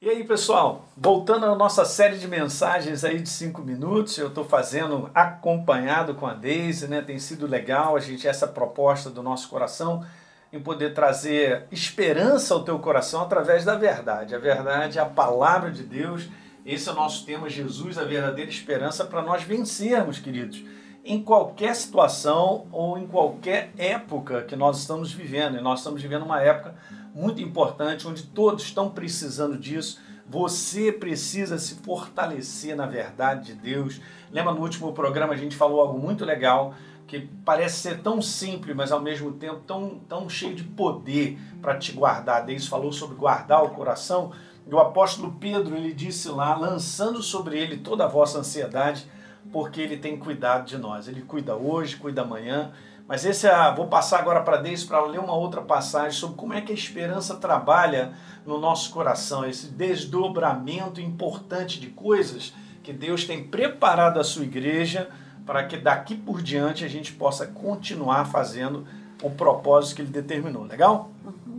E aí, pessoal, voltando à nossa série de mensagens aí de cinco minutos, eu estou fazendo acompanhado com a Deise, né? Tem sido legal a gente essa proposta do nosso coração em poder trazer esperança ao teu coração através da verdade. A verdade é a palavra de Deus. Esse é o nosso tema, Jesus, a verdadeira esperança para nós vencermos, queridos, em qualquer situação ou em qualquer época que nós estamos vivendo. E nós estamos vivendo uma época muito importante, onde todos estão precisando disso. Você precisa se fortalecer na verdade de Deus. Lembra no último programa a gente falou algo muito legal que parece ser tão simples, mas ao mesmo tempo tão, tão cheio de poder para te guardar. Deus falou sobre guardar o coração. E o apóstolo Pedro ele disse lá, lançando sobre ele toda a vossa ansiedade, porque ele tem cuidado de nós. Ele cuida hoje, cuida amanhã. Mas esse é, vou passar agora para Deus para ler uma outra passagem sobre como é que a esperança trabalha no nosso coração, esse desdobramento importante de coisas que Deus tem preparado a sua igreja para que daqui por diante a gente possa continuar fazendo o propósito que ele determinou. Legal? Uhum.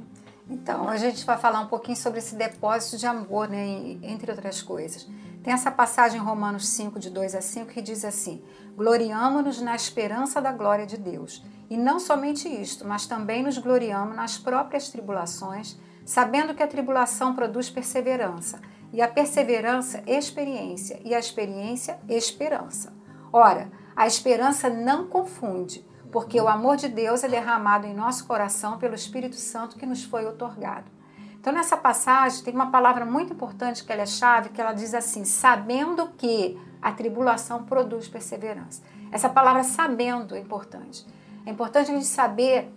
Então, a gente vai falar um pouquinho sobre esse depósito de amor, né, entre outras coisas. Tem essa passagem em Romanos 5, de 2 a 5, que diz assim: Gloriamo-nos na esperança da glória de Deus. E não somente isto, mas também nos gloriamos nas próprias tribulações, sabendo que a tribulação produz perseverança, e a perseverança, experiência, e a experiência, esperança. Ora, a esperança não confunde, porque o amor de Deus é derramado em nosso coração pelo Espírito Santo que nos foi otorgado. Então, nessa passagem, tem uma palavra muito importante que ela é chave, que ela diz assim: sabendo que a tribulação produz perseverança. Essa palavra sabendo é importante. É importante a gente saber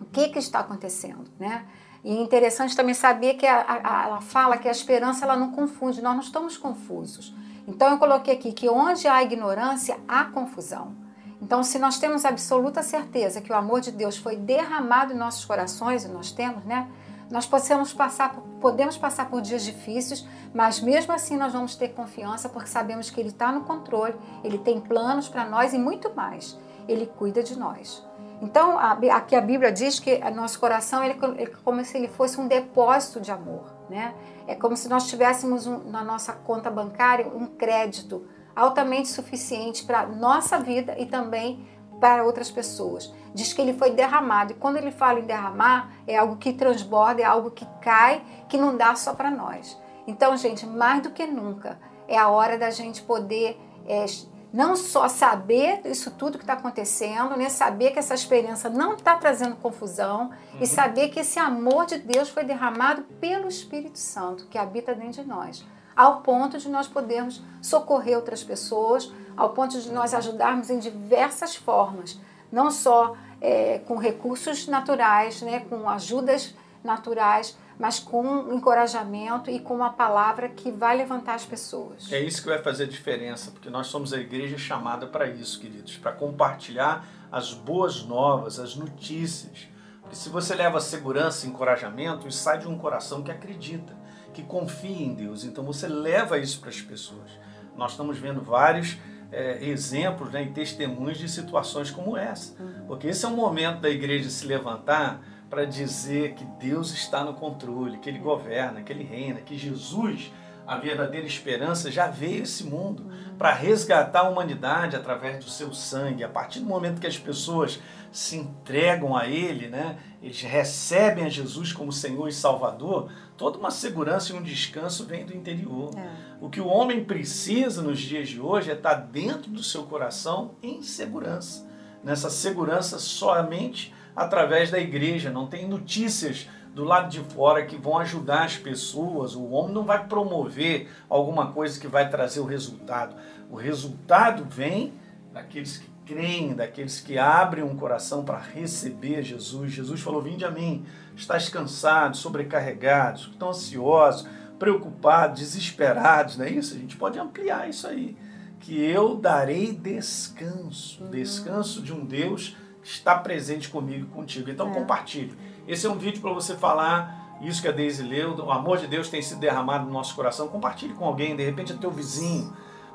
o que, que está acontecendo, né? E é interessante também saber que a, a, ela fala que a esperança ela não confunde, nós não estamos confusos. Então eu coloquei aqui que onde há ignorância, há confusão. Então, se nós temos absoluta certeza que o amor de Deus foi derramado em nossos corações, e nós temos, né? Nós possamos passar, podemos passar por dias difíceis, mas mesmo assim nós vamos ter confiança porque sabemos que Ele está no controle, Ele tem planos para nós e muito mais. Ele cuida de nós. Então, aqui a Bíblia diz que nosso coração ele, é como se ele fosse um depósito de amor, né? É como se nós tivéssemos um, na nossa conta bancária um crédito altamente suficiente para nossa vida e também para outras pessoas. Diz que ele foi derramado. E quando ele fala em derramar, é algo que transborda, é algo que cai, que não dá só para nós. Então, gente, mais do que nunca, é a hora da gente poder é, não só saber isso tudo que está acontecendo, né? saber que essa experiência não está trazendo confusão uhum. e saber que esse amor de Deus foi derramado pelo Espírito Santo que habita dentro de nós, ao ponto de nós podermos socorrer outras pessoas, ao ponto de nós ajudarmos em diversas formas, não só é, com recursos naturais, né, com ajudas naturais, mas com encorajamento e com uma palavra que vai levantar as pessoas. É isso que vai fazer a diferença, porque nós somos a igreja chamada para isso, queridos, para compartilhar as boas novas, as notícias. Porque se você leva segurança e encorajamento, isso sai de um coração que acredita, que confia em Deus. Então você leva isso para as pessoas. Nós estamos vendo vários é, exemplos né, e testemunhos de situações como essa. Uhum. Porque esse é o momento da igreja se levantar para dizer que Deus está no controle, que Ele governa, que Ele reina, que Jesus, a verdadeira esperança, já veio esse mundo uhum. para resgatar a humanidade através do seu sangue. A partir do momento que as pessoas se entregam a Ele, né, eles recebem a Jesus como Senhor e Salvador, toda uma segurança e um descanso vem do interior. É. O que o homem precisa nos dias de hoje é estar dentro do seu coração em segurança. Nessa segurança somente através da igreja. Não tem notícias do lado de fora que vão ajudar as pessoas. O homem não vai promover alguma coisa que vai trazer o resultado. O resultado vem daqueles que creem, daqueles que abrem um coração para receber Jesus. Jesus falou: Vinde a mim, estás cansados, sobrecarregados, estão ansiosos, preocupados, desesperados, não é isso? A gente pode ampliar isso aí. Que eu darei descanso, uhum. descanso de um Deus que está presente comigo e contigo. Então é. compartilhe. Esse é um vídeo para você falar isso que a Deise leu, o amor de Deus tem sido derramado no nosso coração. Compartilhe com alguém, de repente é teu vizinho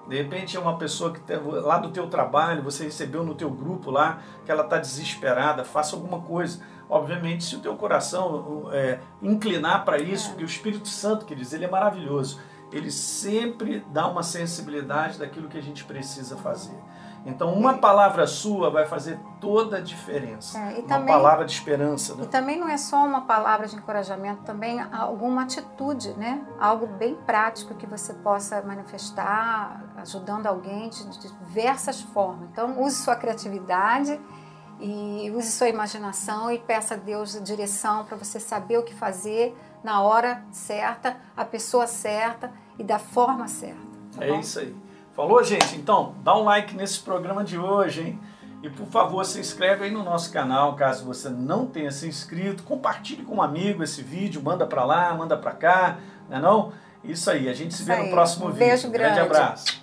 de repente é uma pessoa que tá lá do teu trabalho, você recebeu no teu grupo lá, que ela está desesperada, faça alguma coisa. obviamente, se o teu coração é, inclinar para isso, É. porque o Espírito Santo, queridos, ele é maravilhoso. Ele sempre dá uma sensibilidade daquilo que a gente precisa fazer. Então, uma palavra sua vai fazer toda a diferença. É, e uma também- palavra de esperança, né? E também não é só uma palavra de encorajamento, também alguma atitude, né? Algo bem prático que você possa manifestar, ajudando alguém de, de diversas formas. Então, use sua criatividade e use sua imaginação e peça a Deus a direção para você saber o que fazer na hora certa, a pessoa certa e da forma certa. tá É bom? isso aí. Falou, gente? Então, dá um like nesse programa de hoje, hein? E por favor, se inscreve aí no nosso canal, caso você não tenha se inscrito. Compartilhe com um amigo esse vídeo, manda pra lá, manda pra cá, né não? Isso aí, a gente se Isso vê no aí. próximo Um vídeo. beijo grande grande. abraço.